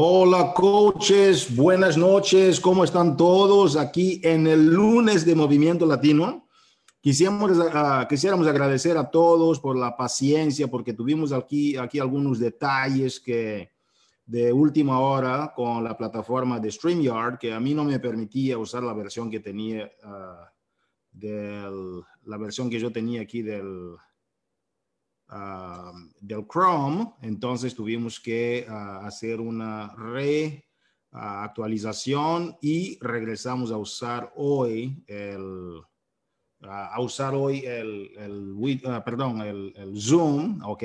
Hola coaches, buenas noches, ¿cómo están todos aquí en el lunes de Movimiento Latino? Quisiéramos, uh, quisiéramos agradecer a todos por la paciencia, porque tuvimos aquí, aquí algunos detalles que de última hora con la plataforma de StreamYard, que a mí no me permitía usar la versión que tenía, del, la versión que yo tenía aquí del, del Chrome, entonces tuvimos que uh, hacer una reactualización y regresamos a usar hoy el, a usar hoy el, el el, Zoom, ¿ok?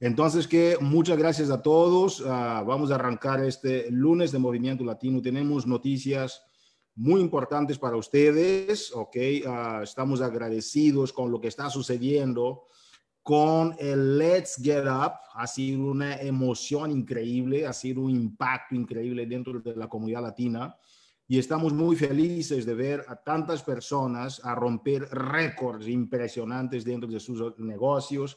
Entonces, que muchas gracias a todos. vamos a arrancar este lunes de Movimiento Latino. Tenemos noticias muy importantes para ustedes, ¿ok? estamos agradecidos con lo que está sucediendo con el Let's Get Up. Ha sido una emoción increíble, ha sido un impacto increíble dentro de la comunidad latina y estamos muy felices de ver a tantas personas a romper récords impresionantes dentro de sus negocios,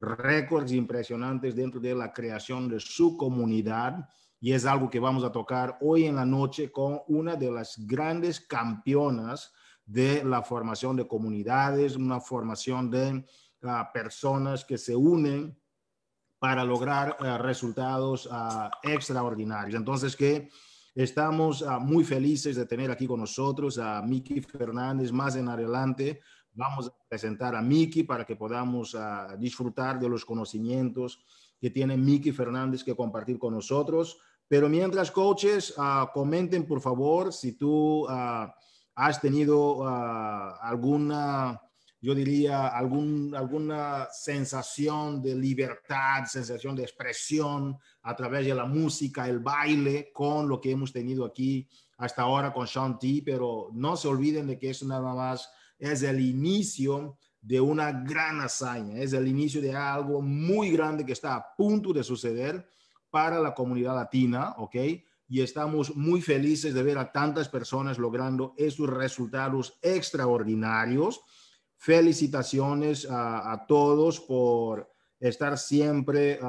récords impresionantes dentro de la creación de su comunidad. Y es algo que vamos a tocar hoy en la noche con una de las grandes campeonas de la formación de comunidades, una formación de personas que se unen para lograr uh, resultados uh, extraordinarios. Entonces, que estamos uh, muy felices de tener aquí con nosotros a Miki Fernández. Más adelante vamos a presentar a Miki para que podamos disfrutar de los conocimientos que tiene Miki Fernández que compartir con nosotros. Pero mientras, coaches, comenten por favor si tú has tenido alguna yo diría, algún, alguna sensación de libertad, sensación de expresión a través de la música, el baile, con lo que hemos tenido aquí hasta ahora con Sean T, pero no se olviden de que eso nada más es el inicio de una gran hazaña, es el inicio de algo muy grande que está a punto de suceder para la comunidad latina, ¿ok? Y estamos muy felices de ver a tantas personas logrando estos resultados extraordinarios felicitaciones a, todos por estar siempre,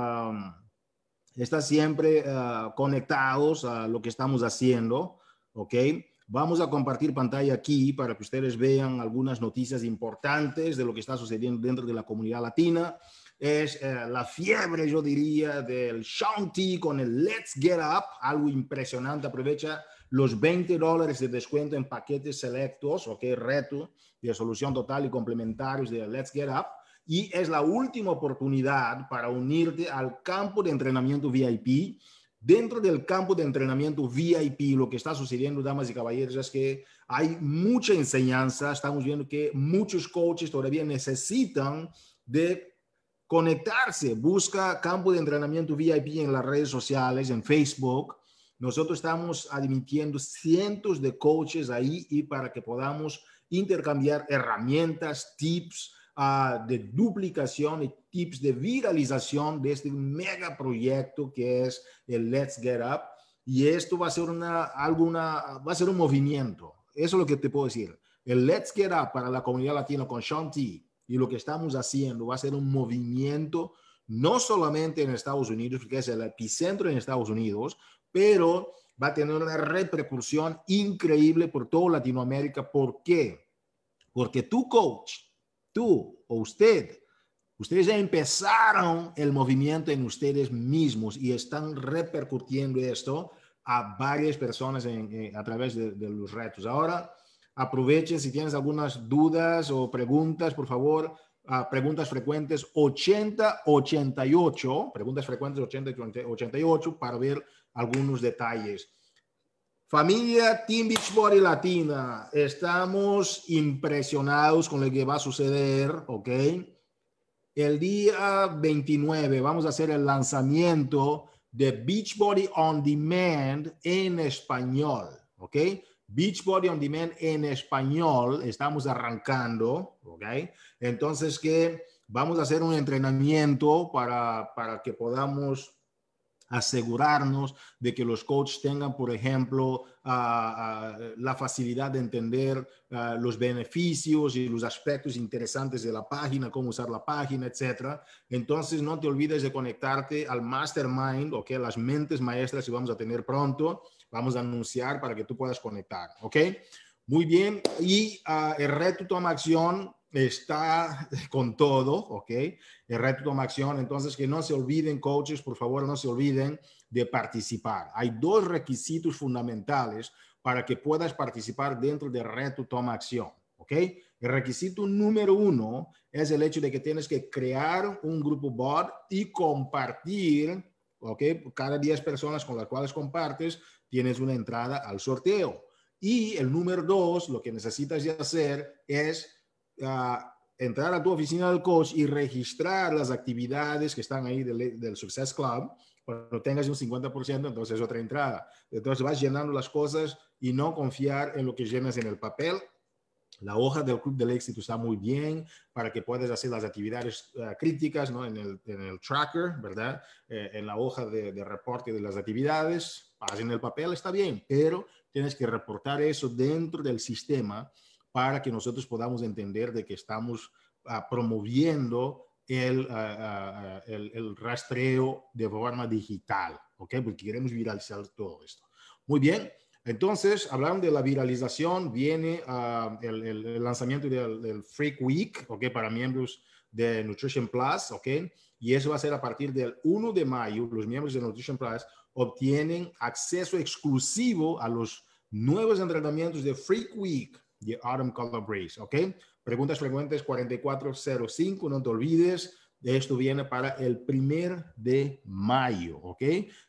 estar siempre uh, conectados a lo que estamos haciendo, ¿ok? Vamos a compartir pantalla aquí para que ustedes vean algunas noticias importantes de lo que está sucediendo dentro de la comunidad latina. Es uh, la fiebre, yo diría, del Shanti con el Let's Get Up, algo impresionante. Aprovecha los 20 dólares de descuento en paquetes selectos, ok, reto de solución total y complementarios de Let's Get Up. Y es la última oportunidad para unirte al campo de entrenamiento VIP. Dentro del campo de entrenamiento VIP, lo que está sucediendo, damas y caballeros, es que hay mucha enseñanza. Estamos viendo que muchos coaches todavía necesitan de conectarse. Busca campo de entrenamiento VIP en las redes sociales, en Facebook nosotros estamos admitiendo cientos de coaches ahí y para que podamos intercambiar herramientas, tips uh, de duplicación y tips de viralización de este mega proyecto que es el Let's Get Up. Y esto va a ser una, alguna, va a ser un movimiento. Eso es lo que te puedo decir. El Let's Get Up para la comunidad latina con Sean T y lo que estamos haciendo va a ser un movimiento no solamente en Estados Unidos, porque es el epicentro en Estados Unidos, pero va a tener una repercusión increíble por toda Latinoamérica. ¿Por qué? Porque tu coach, tú o usted, ustedes ya empezaron el movimiento en ustedes mismos y están repercutiendo esto a varias personas a través de, de los retos. Ahora, aprovechen si tienes algunas dudas o preguntas, por favor, preguntas frecuentes 8088, preguntas frecuentes 8088 para ver algunos detalles. Familia Team Beachbody Latina, estamos impresionados con lo que va a suceder, ¿ok? El día 29 vamos a hacer el lanzamiento de Beachbody On Demand en español, ¿ok? Beachbody On Demand en español, estamos arrancando, ¿ok? Entonces que vamos a hacer un entrenamiento para, para que podamos asegurarnos de que los coaches tengan, por ejemplo, la facilidad de entender los beneficios y los aspectos interesantes de la página, cómo usar la página, etc. Entonces, no te olvides de conectarte al mastermind, ¿ok? Las mentes maestras que vamos a tener pronto. Vamos a anunciar para que tú puedas conectar, ¿ok? Muy bien. Y ah, el reto toma acción está con todo, ¿ok? El reto toma acción. Entonces, que no se olviden, coaches, por favor, no se olviden de participar. Hay dos requisitos fundamentales para que puedas participar dentro del reto toma acción, ¿ok? El requisito número uno es el hecho de que tienes que crear un grupo bot y compartir, ¿ok? Cada 10 personas con las cuales compartes, tienes una entrada al sorteo. Y el número dos, lo que necesitas hacer es entrar a tu oficina del coach y registrar las actividades que están ahí del, del Success Club. Cuando tengas un 50%, entonces es otra entrada. Entonces vas llenando las cosas y no confiar en lo que llenas en el papel. La hoja del Club del Éxito está muy bien para que puedas hacer las actividades eh, críticas ¿no? en, el, en, el, tracker, ¿verdad? Eh, en la hoja de, de, reporte de las actividades, en el papel está bien, pero tienes que reportar eso dentro del sistema para que nosotros podamos entender de que estamos ah, promoviendo el, ah, el, el, rastreo de forma digital, ¿ok? Porque queremos viralizar todo esto. Muy bien, entonces, hablando de la viralización, viene el, el, lanzamiento del, del, Freak Week, ¿ok? Para miembros de Nutrition Plus, ¿ok? Y eso va a ser a partir del 1 de mayo. Los miembros de Nutrition Plus obtienen acceso exclusivo a los nuevos entrenamientos de Freak Week, The Autumn Color Breeze, ¿ok? Preguntas frecuentes 4405, no te olvides. Esto viene para el primer de mayo, ¿ok?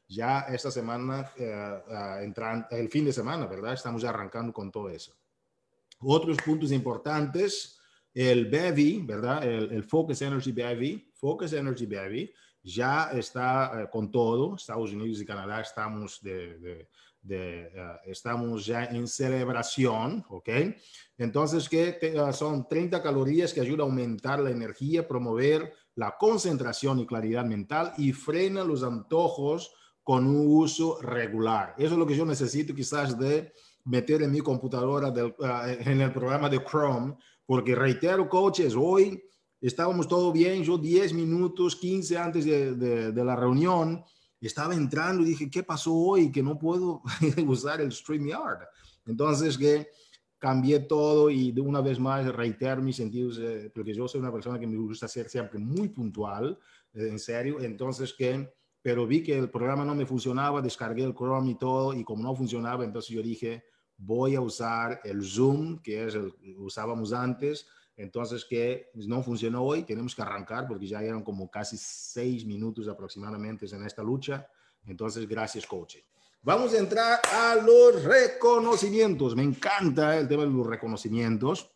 Ya esta semana, eh, uh, entran, el fin de semana, ¿verdad? Estamos arrancando con todo eso. Otros puntos importantes, el BEVI, ¿verdad? El, el Focus Energy BEVI, Focus Energy BEVI, ya está uh, con todo. Estados Unidos y Canadá estamos de, de de, uh, estamos ya en celebración, ¿ok? Entonces, que uh, son 30 calorías que ayuda a aumentar la energía, promover la concentración y claridad mental y frena los antojos con un uso regular. Eso es lo que yo necesito quizás de meter en mi computadora del, uh, en el programa de Chrome, porque reitero, coaches, hoy estábamos todo bien, yo 10 minutos, 15 antes de, de, de la reunión, estaba entrando y dije, ¿qué pasó hoy? Que no puedo usar el StreamYard. Entonces que cambié todo y de una vez más reiterar mis sentidos, eh, porque yo soy una persona que me gusta ser siempre muy puntual, eh, en serio. Entonces que, pero vi que el programa no me funcionaba, descargué el Chrome y todo, y como no funcionaba, entonces yo dije, voy a usar el Zoom, que es el que usábamos antes, entonces, que no funcionó hoy, tenemos que arrancar porque ya eran como casi seis minutos aproximadamente en esta lucha. Entonces, gracias, coach. Vamos a entrar a los reconocimientos. Me encanta el tema de los reconocimientos.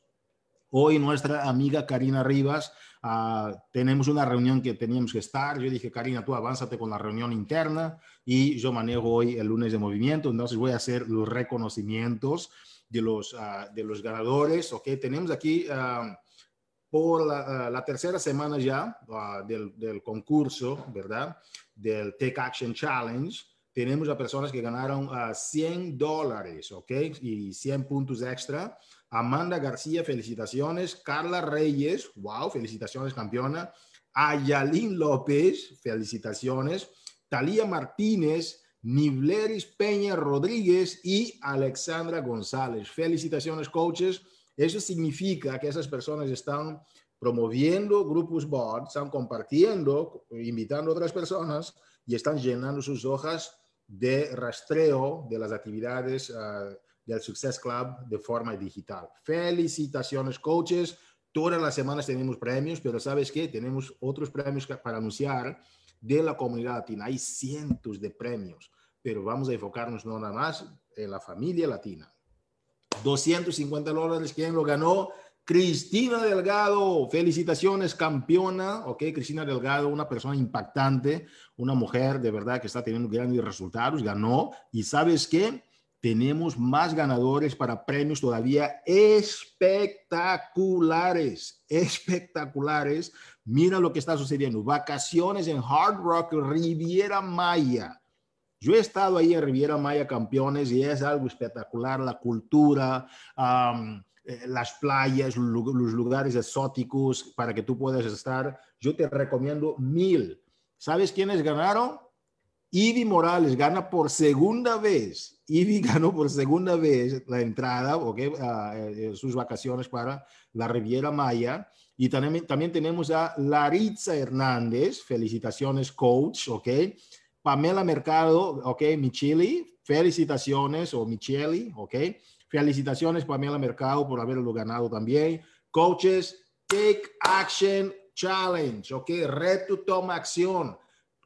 Hoy nuestra amiga Karina Rivas, uh, tenemos una reunión que teníamos que estar. Yo dije, Karina, tú avánzate con la reunión interna y yo manejo hoy el lunes de movimiento. Entonces voy a hacer los reconocimientos de los, uh, de los ganadores. Ok, tenemos aquí uh, por la, uh, la, tercera semana ya del, del, concurso, ¿verdad? Del Take Action Challenge. Tenemos a personas que ganaron 100 dólares, ¿ok? Y 100 puntos extra. Amanda García, felicitaciones. Carla Reyes, wow, felicitaciones, campeona. Ayalín López, felicitaciones. Talía Martínez, Nibleris Peña Rodríguez y Alexandra González. Felicitaciones, coaches. Eso significa que esas personas están promoviendo grupos bot, están compartiendo, invitando a otras personas y están llenando sus hojas de rastreo de las actividades uh, del Success Club de forma digital. Felicitaciones, coaches. Todas las semanas tenemos premios, pero ¿sabes qué? Tenemos otros premios para anunciar de la comunidad latina. Hay cientos de premios, pero vamos a enfocarnos no nada más en la familia latina. 250 dólares, ¿quién lo ganó? Cristina Delgado, felicitaciones, campeona, ok, Cristina Delgado, una persona impactante, una mujer de verdad que está teniendo grandes resultados, ganó, y sabes qué, tenemos más ganadores para premios todavía espectaculares, espectaculares. Mira lo que está sucediendo. Vacaciones en Hard Rock Riviera Maya. Yo he estado ahí en Riviera Maya Campeones y es algo espectacular. La cultura, eh, las playas, los lugares exóticos para que tú puedas estar. Yo te recomiendo mil. ¿Sabes quiénes ganaron? Ivy Morales gana por segunda vez. Ivy ganó por segunda vez la entrada, ¿ok? Uh, sus vacaciones para la Riviera Maya. Y también, también tenemos a Laritza Hernández, felicitaciones, coach, ¿ok? Pamela Mercado, ¿ok? Micheli, felicitaciones, o Micheli, ¿ok? Felicitaciones, Pamela Mercado, por haberlo ganado también. Coaches, Take Action Challenge, ¿ok? Reto, toma acción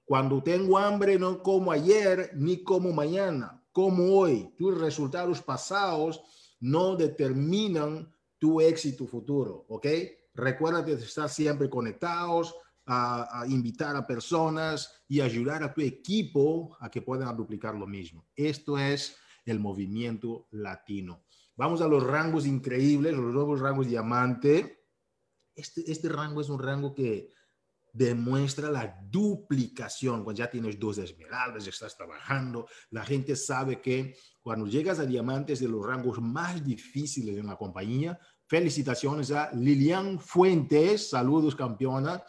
cuando tengo hambre no como ayer ni como mañana, como hoy. Tus resultados pasados no determinan tu éxito futuro, ¿ok? Recuerda de estar siempre conectados, a, a, invitar a personas y ayudar a tu equipo a que puedan duplicar lo mismo. Esto es el movimiento latino. Vamos a los rangos increíbles, los nuevos rangos diamante. Este, este rango es un rango que demuestra la duplicación. Cuando ya tienes dos esmeraldas, ya estás trabajando, la gente sabe que cuando llegas a diamantes de los rangos más difíciles en la compañía, felicitaciones a Lilian Fuentes, saludos campeona,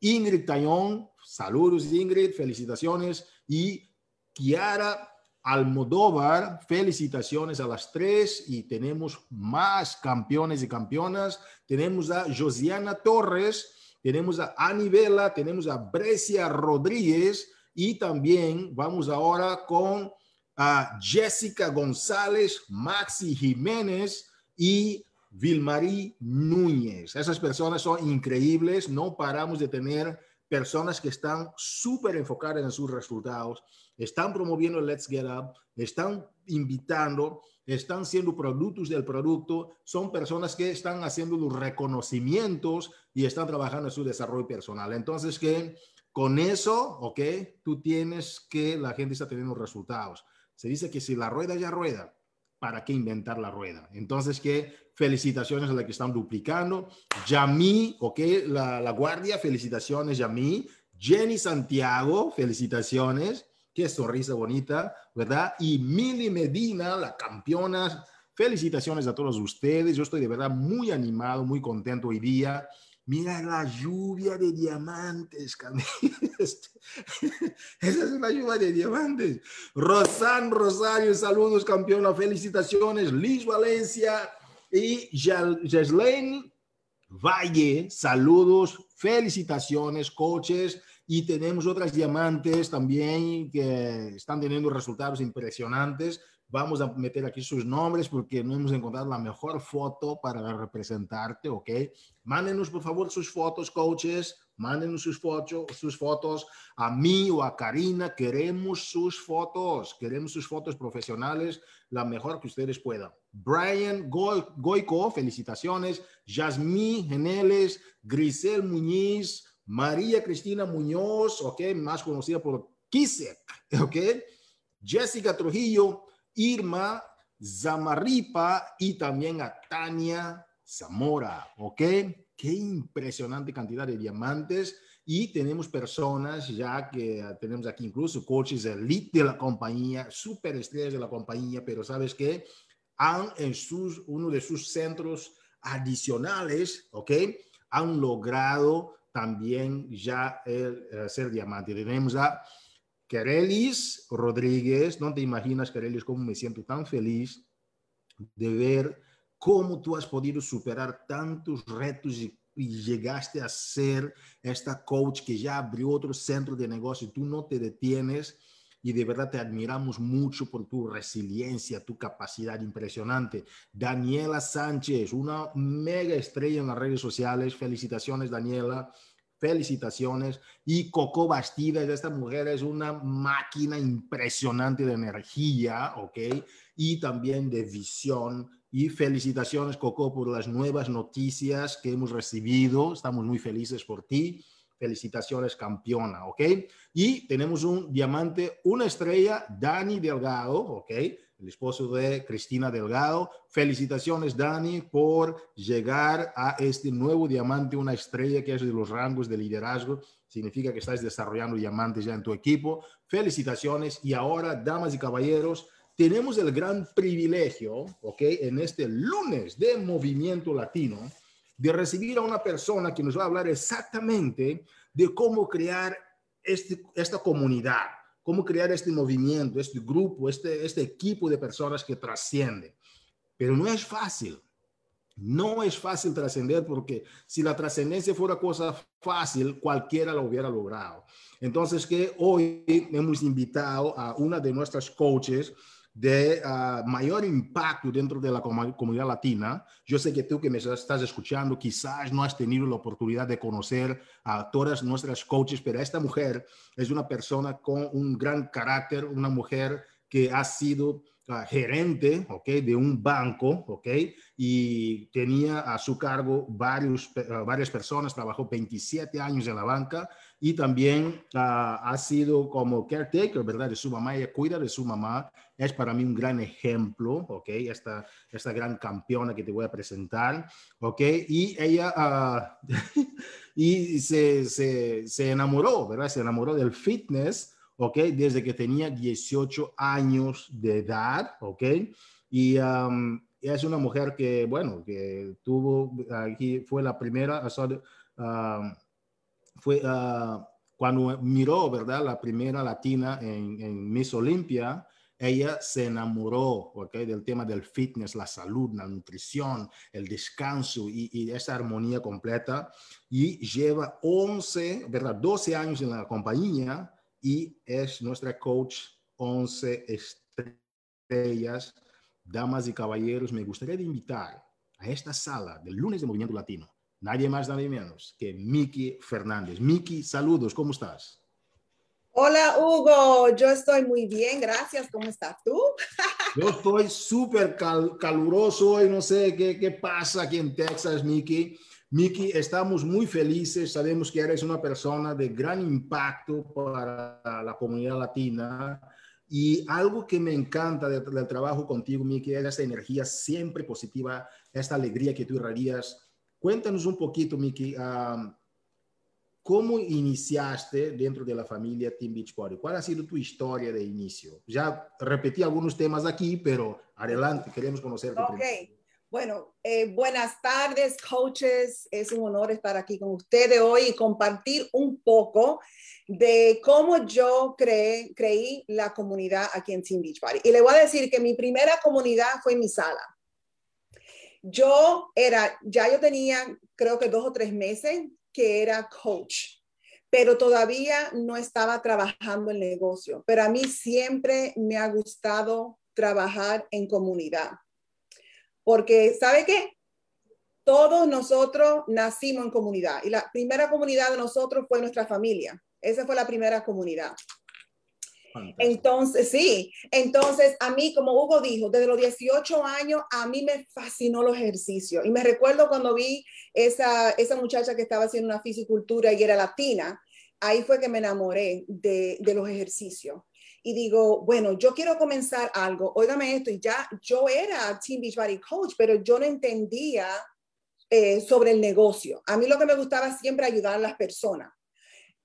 Ingrid Tallón, saludos Ingrid, felicitaciones, y Kiara Almodóvar, felicitaciones a las tres y tenemos más campeones y campeonas. Tenemos a Josiana Torres, tenemos a Anivela, tenemos a Brescia Rodríguez y también vamos ahora con a Jessica González, Maxi Jiménez y Vilmarí Núñez. Esas personas son increíbles, no paramos de tener personas que están súper enfocadas en sus resultados, están promoviendo Let's Get Up, están invitando, están siendo productos del producto, son personas que están haciendo los reconocimientos y están trabajando en su desarrollo personal. Entonces, que con eso, ok, tú tienes que la gente está teniendo resultados. Se dice que si la rueda ya rueda, ¿para qué inventar la rueda? Entonces, que felicitaciones a la que están duplicando. Yami, ok, la, la guardia, felicitaciones, Yami. Jenny Santiago, felicitaciones. Qué sonrisa bonita, ¿verdad? Y Mili Medina, la campeona. Felicitaciones a todos ustedes. Yo estoy de verdad muy animado, muy contento hoy día. Mira la lluvia de diamantes, este, Esa es una lluvia de diamantes. Rosan Rosario, saludos, campeona. Felicitaciones. Liz Valencia y Jeslen Valle, saludos, felicitaciones, coaches y tenemos otras diamantes también que están teniendo resultados impresionantes. Vamos a meter aquí sus nombres porque no hemos encontrado la mejor foto para representarte, ¿ok? Mándenos por favor sus fotos, coaches. Mándenos sus, fotos, sus fotos a mí o a Karina. Queremos sus fotos. Queremos sus fotos profesionales, la mejor que ustedes puedan. Brian Goico, felicitaciones. Jasmine Geneles, Grisel Muñiz, María Cristina Muñoz, ok, más conocida por Kisek, ok, Jessica Trujillo, Irma Zamarripa y también a Tania Zamora, ok. Qué impresionante cantidad de diamantes. Y tenemos personas ya que tenemos aquí incluso coaches elite de la compañía, superestrellas de la compañía, pero sabes que han en sus, uno de sus centros adicionales, ok, han logrado también ya el, eh, ser diamante. Tenemos a Kerelis Rodríguez, no te imaginas, Kerelis, cómo me siento tan feliz de ver cómo tú has podido superar tantos retos y, llegaste a ser esta coach que ya abrió otro centro de negocio. Tú no te detienes y de verdad te admiramos mucho por tu resiliencia, tu capacidad impresionante. Daniela Sánchez, una mega estrella en las redes sociales. Felicitaciones, Daniela. Felicitaciones. Y Coco Bastidas, esta mujer es una máquina impresionante de energía, ¿ok? Y también de visión. Y felicitaciones, Coco, por las nuevas noticias que hemos recibido. Estamos muy felices por ti. Felicitaciones, campeona, ¿ok? Y tenemos un diamante, una estrella, Dani Delgado, ¿ok? el esposo de Cristina Delgado. Felicitaciones, Dani, por llegar a este nuevo diamante, una estrella que es de los rangos de liderazgo. Significa que estás desarrollando diamantes ya en tu equipo. Felicitaciones. Y ahora, damas y caballeros, tenemos el gran privilegio, ¿ok? En este lunes de Movimiento Latino, de recibir a una persona que nos va a hablar exactamente de cómo crear este, esta comunidad, cómo crear este movimiento, este grupo, este, este equipo de personas que trasciende. Pero no es fácil. No es fácil trascender porque si la trascendencia fuera cosa fácil, cualquiera lo hubiera logrado. Entonces, que hoy hemos invitado a una de nuestras coaches, de uh, mayor impacto dentro de la comunidad latina. Yo sé que tú que me estás escuchando quizás no has tenido la oportunidad de conocer a todas nuestras coaches, pero esta mujer es una persona con un gran carácter, una mujer que ha sido uh, gerente, ¿ok? De un banco, ¿ok? Y tenía a su cargo varios, uh, varias personas, trabajó 27 años en la banca y también ha sido como caretaker, ¿verdad? De su mamá, ella cuida de su mamá es para mí un gran ejemplo, ¿ok? Esta, esta gran campeona que te voy a presentar, ¿ok? Y ella, uh, y se, se, se, enamoró, ¿verdad? Se enamoró del fitness, ¿ok? Desde que tenía 18 años de edad, ¿ok? Y es una mujer que, bueno, que tuvo, aquí fue la primera, uh, fue uh, cuando miró, ¿verdad? La primera latina en, en Miss Olympia, ella se enamoró okay, del tema del fitness, la salud, la nutrición, el descanso y, esa armonía completa. Y lleva 11, ¿verdad? 12 años en la compañía y es nuestra coach 11 estrellas. Damas y caballeros, me gustaría invitar a esta sala del lunes de Movimiento Latino, nadie más, nadie menos que Miki Fernández. Miki, saludos, ¿cómo estás? Hola Hugo, yo estoy muy bien, gracias. ¿Cómo estás tú? yo estoy súper caluroso y no sé qué, qué pasa aquí en Texas, Miki. Miki, estamos muy felices, sabemos que eres una persona de gran impacto para la comunidad latina y algo que me encanta del, trabajo contigo, Miki, es esa energía siempre positiva, esta alegría que tú irradias. Cuéntanos un poquito, Miki, um, ¿Cómo iniciaste dentro de la familia Team Beachbody? ¿Cuál ha sido tu historia de inicio? Ya repetí algunos temas aquí, pero adelante, queremos conocerte. Ok, bueno, eh, buenas tardes, coaches. Es un honor estar aquí con ustedes hoy y compartir un poco de cómo yo creé, creí la comunidad aquí en Team Beachbody. Y le voy a decir que mi primera comunidad fue en mi sala. Yo era, ya yo tenía creo que dos o tres meses que era coach, pero todavía no estaba trabajando el negocio. Pero a mí siempre me ha gustado trabajar en comunidad. Porque, ¿sabe qué? Todos nosotros nacimos en comunidad y la primera comunidad de nosotros fue nuestra familia. Esa fue la primera comunidad. Entonces, sí, entonces a mí, como Hugo dijo, desde los 18 años, a mí me fascinó los ejercicios. Y me recuerdo cuando vi esa, esa muchacha que estaba haciendo una fisicultura y era latina, ahí fue que me enamoré de, de los ejercicios. Y digo, bueno, yo quiero comenzar algo, óigame esto, y ya yo era Team Beachbody Coach, pero yo no entendía eh, sobre el negocio. A mí lo que me gustaba siempre ayudar a las personas.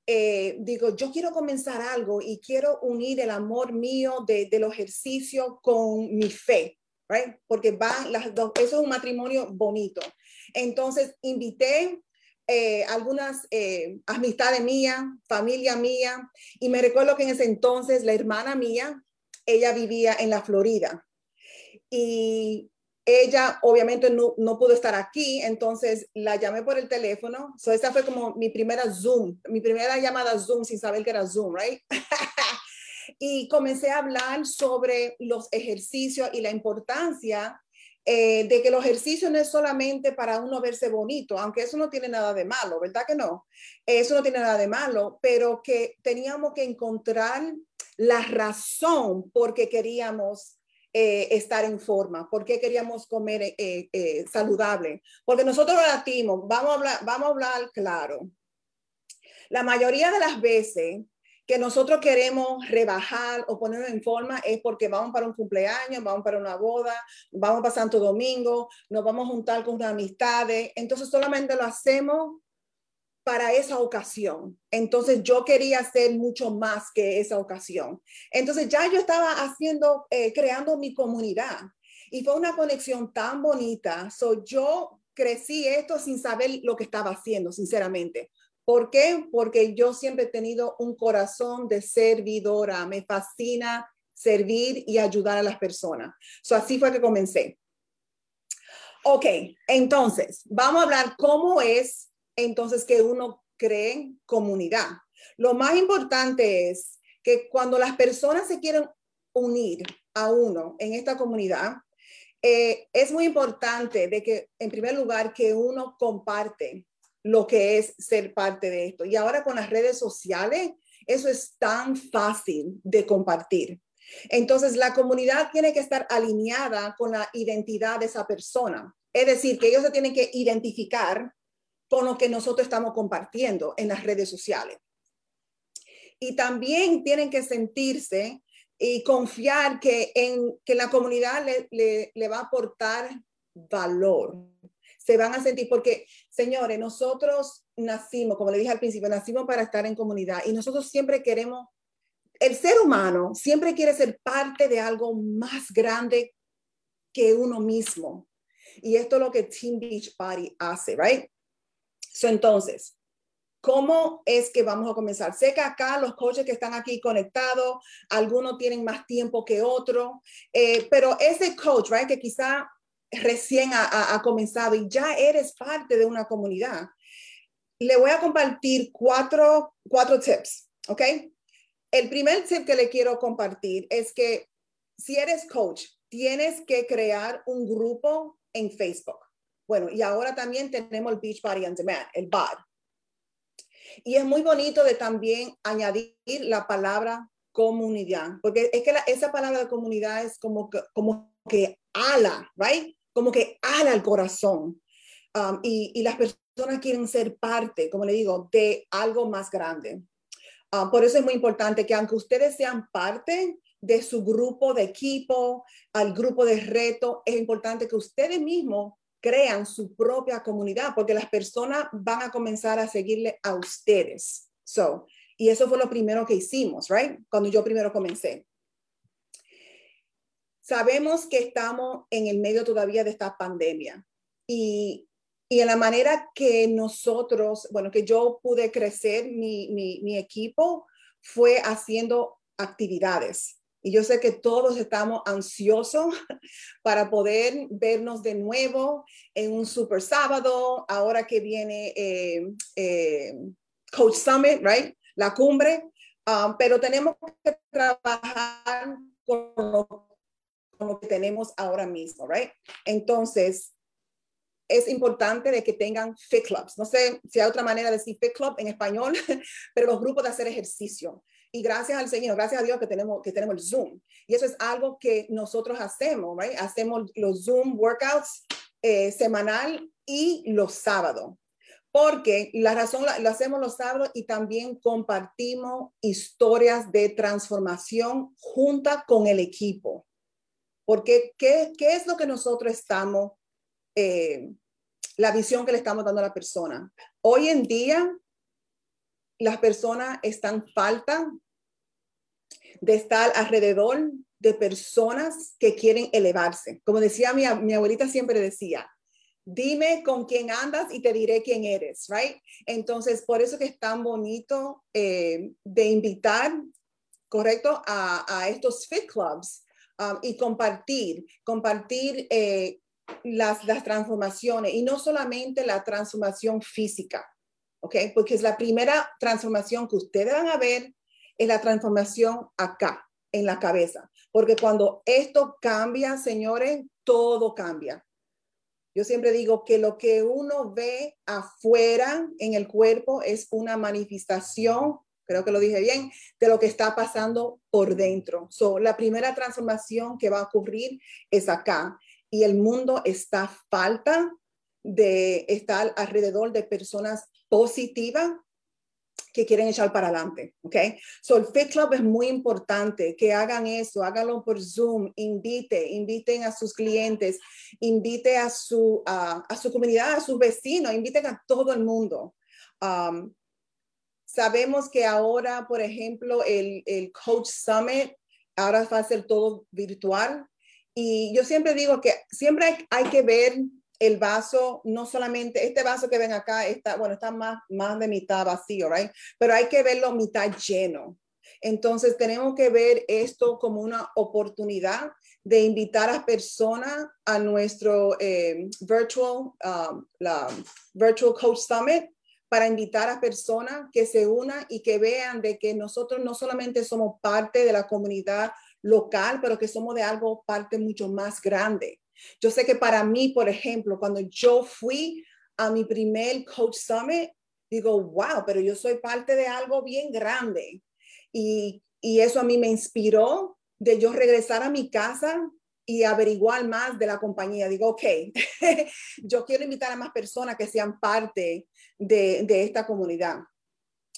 Eh, digo, yo quiero comenzar algo y quiero unir el amor mío de, de los ejercicios con mi fe, right? Porque van las dos, eso es un matrimonio bonito. Entonces, invité eh, algunas eh, amistades mías, familia mía, y me recuerdo que en ese entonces la hermana mía, ella vivía en la Florida. Y ella obviamente no, no, pudo estar aquí, entonces la llamé por el teléfono. So esa fue como mi primera Zoom, mi primera llamada Zoom sin saber que era Zoom, right? y comencé a hablar sobre los ejercicios y la importancia eh, de que los ejercicios no es solamente para uno verse bonito, aunque eso no tiene nada de malo, ¿verdad que no? Eso no tiene nada de malo, pero que teníamos que encontrar la razón por qué queríamos eh, estar en forma, por qué queríamos comer eh, eh, saludable. Porque nosotros latinos, vamos a hablar, vamos a hablar claro. La mayoría de las veces que nosotros queremos rebajar o ponernos en forma es porque vamos para un cumpleaños, vamos para una boda, vamos para Santo Domingo, nos vamos a juntar con unas amistades. Entonces solamente lo hacemos para esa ocasión. Entonces yo quería hacer mucho más que esa ocasión. Entonces ya yo estaba haciendo, eh, creando mi comunidad y fue una conexión tan bonita. So, yo crecí esto sin saber lo que estaba haciendo, sinceramente. ¿Por qué? Porque yo siempre he tenido un corazón de servidora. Me fascina servir y ayudar a las personas. So, así fue que comencé. Ok, entonces, vamos a hablar cómo es entonces que uno cree comunidad. Lo más importante es que cuando las personas se quieren unir a uno en esta comunidad, eh, es muy importante de que, en primer lugar, que uno comparte lo que es ser parte de esto. Y ahora con las redes sociales, eso es tan fácil de compartir. Entonces, la comunidad tiene que estar alineada con la identidad de esa persona. Es decir, que ellos se tienen que identificar con lo que nosotros estamos compartiendo en las redes sociales. Y también tienen que sentirse y confiar que en que la comunidad le, le va a aportar valor se van a sentir, porque señores, nosotros nacimos, como le dije al principio, nacimos para estar en comunidad y nosotros siempre queremos, el ser humano siempre quiere ser parte de algo más grande que uno mismo. Y esto es lo que Team Beach Party hace, ¿right? So, entonces, ¿Cómo es que vamos a comenzar? Sé que acá los coaches que están aquí conectados, algunos tienen más tiempo que otros, eh, pero ese coach, right, que quizá recién ha, comenzado y ya eres parte de una comunidad, le voy a compartir cuatro, cuatro tips, ¿ok? El primer tip que le quiero compartir es que si eres coach, tienes que crear un grupo en Facebook. Bueno, y ahora también tenemos el Beach Body on Demand, el BAD. Y es muy bonito de también añadir la palabra comunidad, porque es que esa palabra de comunidad es como que, como que ala, right? como que ala el corazón. Um, y, las personas quieren ser parte, como le digo, de algo más grande. Um, por eso es muy importante que aunque ustedes sean parte de su grupo de equipo, al grupo de reto, es importante que ustedes mismos crean su propia comunidad, porque las personas van a comenzar a seguirle a ustedes. So, y eso fue lo primero que hicimos, right? Cuando yo primero comencé. Sabemos que estamos en el medio todavía de esta pandemia y, y en la manera que nosotros, bueno, que yo pude crecer mi, mi, mi equipo fue haciendo actividades. Y yo sé que todos estamos ansiosos para poder vernos de nuevo en un super sábado, ahora que viene eh, eh, Coach Summit, right? La cumbre. Um, pero tenemos que trabajar con lo lo que tenemos ahora mismo, right? Entonces, es importante de que tengan fit clubs. No sé si hay otra manera de decir fit club en español, pero los grupos de hacer ejercicio. Y gracias al Señor, gracias a Dios que tenemos, que tenemos el Zoom. Y eso es algo que nosotros hacemos, right? Hacemos los Zoom workouts eh, semanal y los sábados. Porque la razón lo hacemos los sábados y también compartimos historias de transformación junta con el equipo. Porque, ¿qué, qué es lo que nosotros estamos, eh, la visión que le estamos dando a la persona? Hoy en día, las personas están falta de estar alrededor de personas que quieren elevarse. Como decía mi, mi abuelita siempre decía, dime con quién andas y te diré quién eres, right? Entonces, por eso que es tan bonito eh, de invitar, correcto, a, a, estos fit clubs Um, y compartir, compartir eh, las, las transformaciones y no solamente la transformación física, ¿ok? Porque es la primera transformación que ustedes van a ver, es la transformación acá, en la cabeza. Porque cuando esto cambia, señores, todo cambia. Yo siempre digo que lo que uno ve afuera en el cuerpo es una manifestación creo que lo dije bien, de lo que está pasando por dentro. So, la primera transformación que va a ocurrir es acá y el mundo está falta de estar alrededor de personas positivas que quieren echar para adelante, ¿ok? So el Fit Club es muy importante, que hagan eso, háganlo por Zoom, invite, inviten a sus clientes, invite a su, a su comunidad, a sus vecinos, inviten a todo el mundo. Um, sabemos que ahora, por ejemplo, el, el Coach Summit, ahora va a ser todo virtual. Y yo siempre digo que siempre hay, hay que ver el vaso, no solamente, este vaso que ven acá está, bueno, está más, más de mitad vacío, right? Pero hay que verlo mitad lleno. Entonces tenemos que ver esto como una oportunidad de invitar a personas a nuestro eh, virtual, um, la Virtual Coach Summit para invitar a personas que se unan y que vean de que nosotros no solamente somos parte de la comunidad local, pero que somos de algo parte mucho más grande. Yo sé que para mí, por ejemplo, cuando yo fui a mi primer Coach Summit, digo, wow, pero yo soy parte de algo bien grande. Y, y eso a mí me inspiró de yo regresar a mi casa y averiguar más de la compañía. Digo, ok, yo quiero invitar a más personas que sean parte de, de esta comunidad.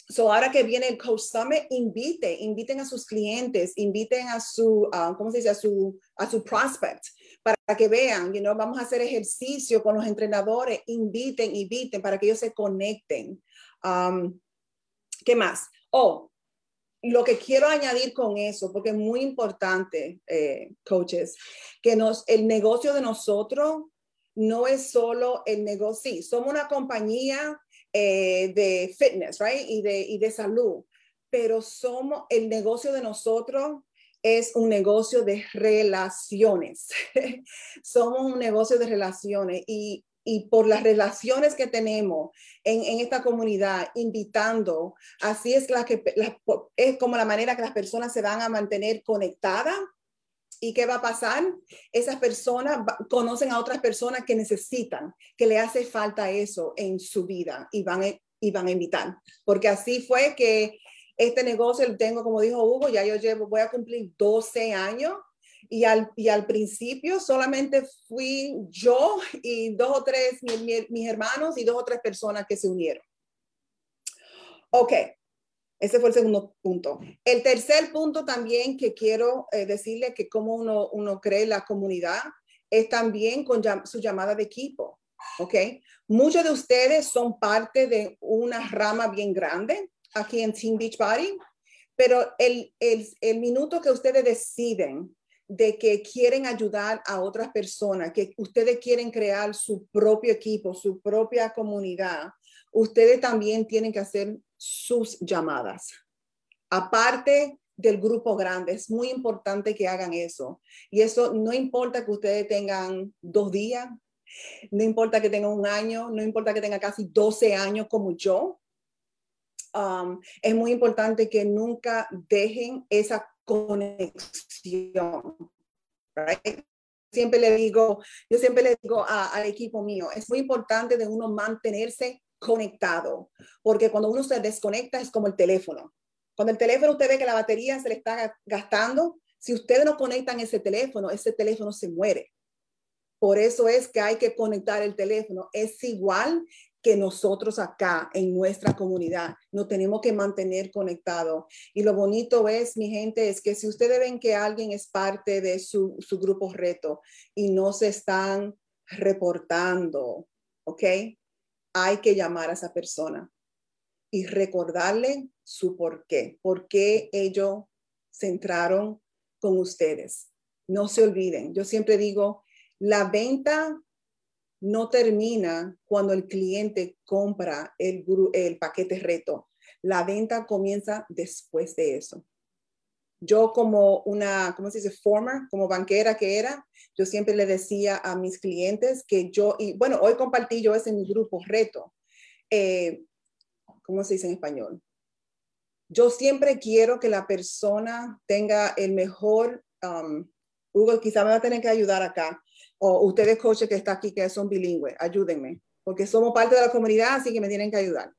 So ahora que viene el Coach Summit, invite, inviten a sus clientes, inviten a su, uh, ¿cómo se dice? A su, a su prospect para que vean, you know, vamos a hacer ejercicio con los entrenadores, inviten, inviten para que ellos se conecten. Um, ¿Qué más? Oh, lo que quiero añadir con eso, porque es muy importante, eh, coaches, que nos, el negocio de nosotros no es solo el negocio, sí, somos una compañía eh, de fitness, right? Y de, y de salud, pero somos, el negocio de nosotros es un negocio de relaciones. Somos un negocio de relaciones y, por las relaciones que tenemos en, esta comunidad, invitando, así es, la que, es como la manera que las personas se van a mantener conectadas. ¿Y qué va a pasar? Esas personas conocen a otras personas que necesitan, que le hace falta eso en su vida y van, y van a invitar. Porque así fue que este negocio lo tengo, como dijo Hugo, ya yo llevo, voy a cumplir 12 años y al, y al principio solamente fui yo y dos o tres, mis hermanos y dos o tres personas que se unieron. Ok, ese fue el segundo punto. El tercer punto también que quiero eh, decirle que cómo uno, uno cree la comunidad es también con su llamada de equipo. ¿ok? Muchos de ustedes son parte de una rama bien grande aquí en Team Beachbody, pero el, el, minuto que ustedes deciden de que quieren ayudar a otras personas, que ustedes quieren crear su propio equipo, su propia comunidad, ustedes también tienen que hacer sus llamadas. Aparte del grupo grande, es muy importante que hagan eso. Y eso no importa que ustedes tengan dos días, no importa que tengan un año, no importa que tengan casi 12 años como yo, Um, es muy importante que nunca dejen esa conexión. Siempre le digo, yo siempre le digo al equipo mío, es muy importante de uno mantenerse conectado, porque cuando uno se desconecta es como el teléfono. Cuando el teléfono usted ve que la batería se le está gastando, si ustedes no conectan ese teléfono, ese teléfono se muere. Por eso es que hay que conectar el teléfono. Es igual que nosotros acá en nuestra comunidad nos tenemos que mantener conectados. Y lo bonito es, mi gente, es que si ustedes ven que alguien es parte de su, su grupo reto y no se están reportando, ¿ok? Hay que llamar a esa persona y recordarle su por qué, por qué ellos se entraron con ustedes. No se olviden, yo siempre digo, la venta no termina cuando el cliente compra el, paquete reto. La venta comienza después de eso. Yo como una, ¿cómo se dice? Former, como banquera que era, yo siempre le decía a mis clientes que yo, y bueno, hoy compartí yo ese en mi grupo reto. Eh, ¿Cómo se dice en español? Yo siempre quiero que la persona tenga el mejor, um, Hugo, quizá me va a tener que ayudar acá, o ustedes coaches que están aquí que son bilingües, ayúdenme, porque somos parte de la comunidad, así que me tienen que ayudar.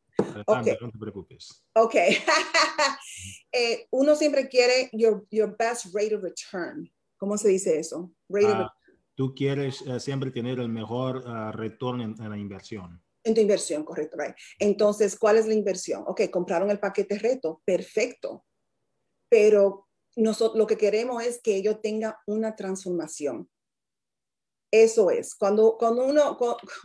Okay. No te preocupes. Ok. eh, uno siempre quiere your, your best rate of return. ¿Cómo se dice eso? Rate ah, tú quieres uh, siempre tener el mejor uh, retorno en, en, la inversión. En tu inversión, correcto, right? Entonces, ¿cuál es la inversión? Ok, compraron el paquete reto, perfecto. Pero nosotros lo que queremos es que ellos tengan una transformación. Eso es. Cuando, cuando, uno,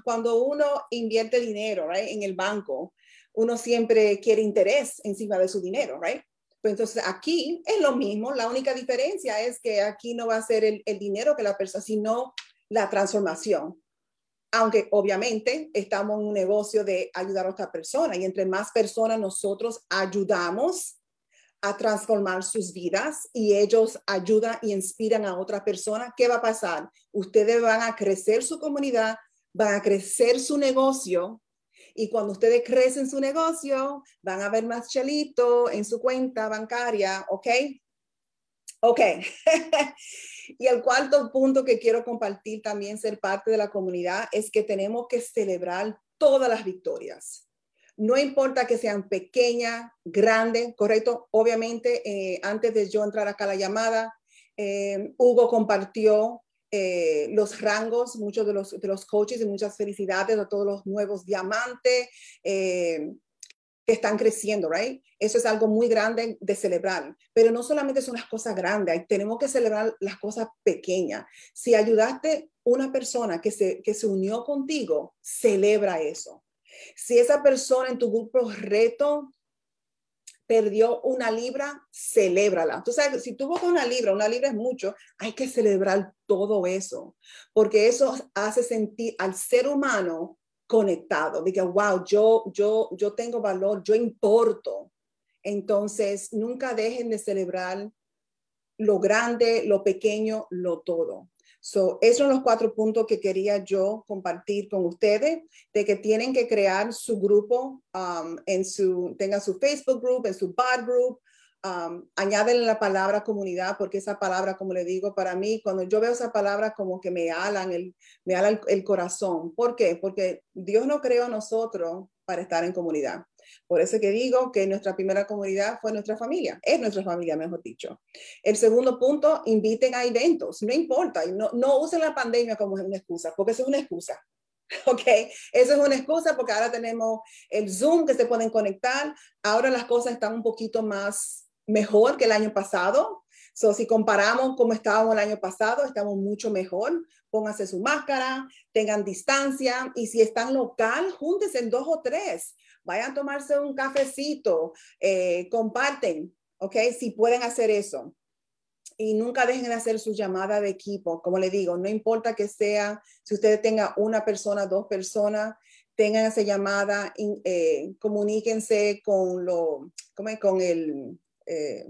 cuando uno invierte dinero en el banco, uno siempre quiere interés encima de su dinero, right? Pues entonces aquí es lo mismo, la única diferencia es que aquí no va a ser el, el dinero que la persona, sino la transformación. Aunque obviamente estamos en un negocio de ayudar a otra persona y entre más personas nosotros ayudamos a transformar sus vidas y ellos ayudan y inspiran a otra persona, ¿qué va a pasar? Ustedes van a crecer su comunidad, van a crecer su negocio y cuando ustedes crecen su negocio, van a ver más chelito en su cuenta bancaria, ¿ok? Ok. y el cuarto punto que quiero compartir también, ser parte de la comunidad, es que tenemos que celebrar todas las victorias. No importa que sean pequeñas, grandes, correcto. Obviamente, eh, antes de yo entrar acá a la llamada, eh, Hugo compartió eh, los rangos, muchos de los, de los coaches y muchas felicidades a todos los nuevos diamantes que están creciendo, right? Eso es algo muy grande de celebrar, pero no solamente son las cosas grandes, tenemos que celebrar las cosas pequeñas. Si ayudaste una persona que se, que se unió contigo, celebra eso. Si esa persona en tu grupo reto perdió una libra, celébrala. Sabes, si tuvo una libra, una libra es mucho, hay que celebrar todo eso, porque eso hace sentir al ser humano conectado, diga, wow, yo, yo, yo tengo valor, yo importo. Entonces, nunca dejen de celebrar lo grande, lo pequeño, lo todo. So, esos son los cuatro puntos que quería yo compartir con ustedes, de que tienen que crear su grupo, um, en su, tengan su Facebook group, en su bar group, um, añaden la palabra comunidad, porque esa palabra, como le digo, para mí, cuando yo veo esa palabra, como que me alan el, me ala el corazón. ¿Por qué? Porque Dios no creó a nosotros para estar en comunidad. Por eso que digo que nuestra primera comunidad fue nuestra familia, es nuestra familia, mejor dicho. El segundo punto, inviten a eventos, no importa, no, no usen la pandemia como una excusa, porque eso es una excusa. ¿ok? Eso es una excusa porque ahora tenemos el Zoom que se pueden conectar. Ahora las cosas están un poquito más mejor que el año pasado. So, si comparamos cómo estábamos el año pasado, estamos mucho mejor. Pónganse su máscara, tengan distancia y si están local, júntense en dos o tres vayan a tomarse un cafecito, eh, comparten, ¿ok? Si pueden hacer eso. Y nunca dejen de hacer su llamada de equipo. Como le digo, no importa que sea, si ustedes tengan una persona, dos personas, tengan esa llamada, eh, comuníquense con lo, con el eh,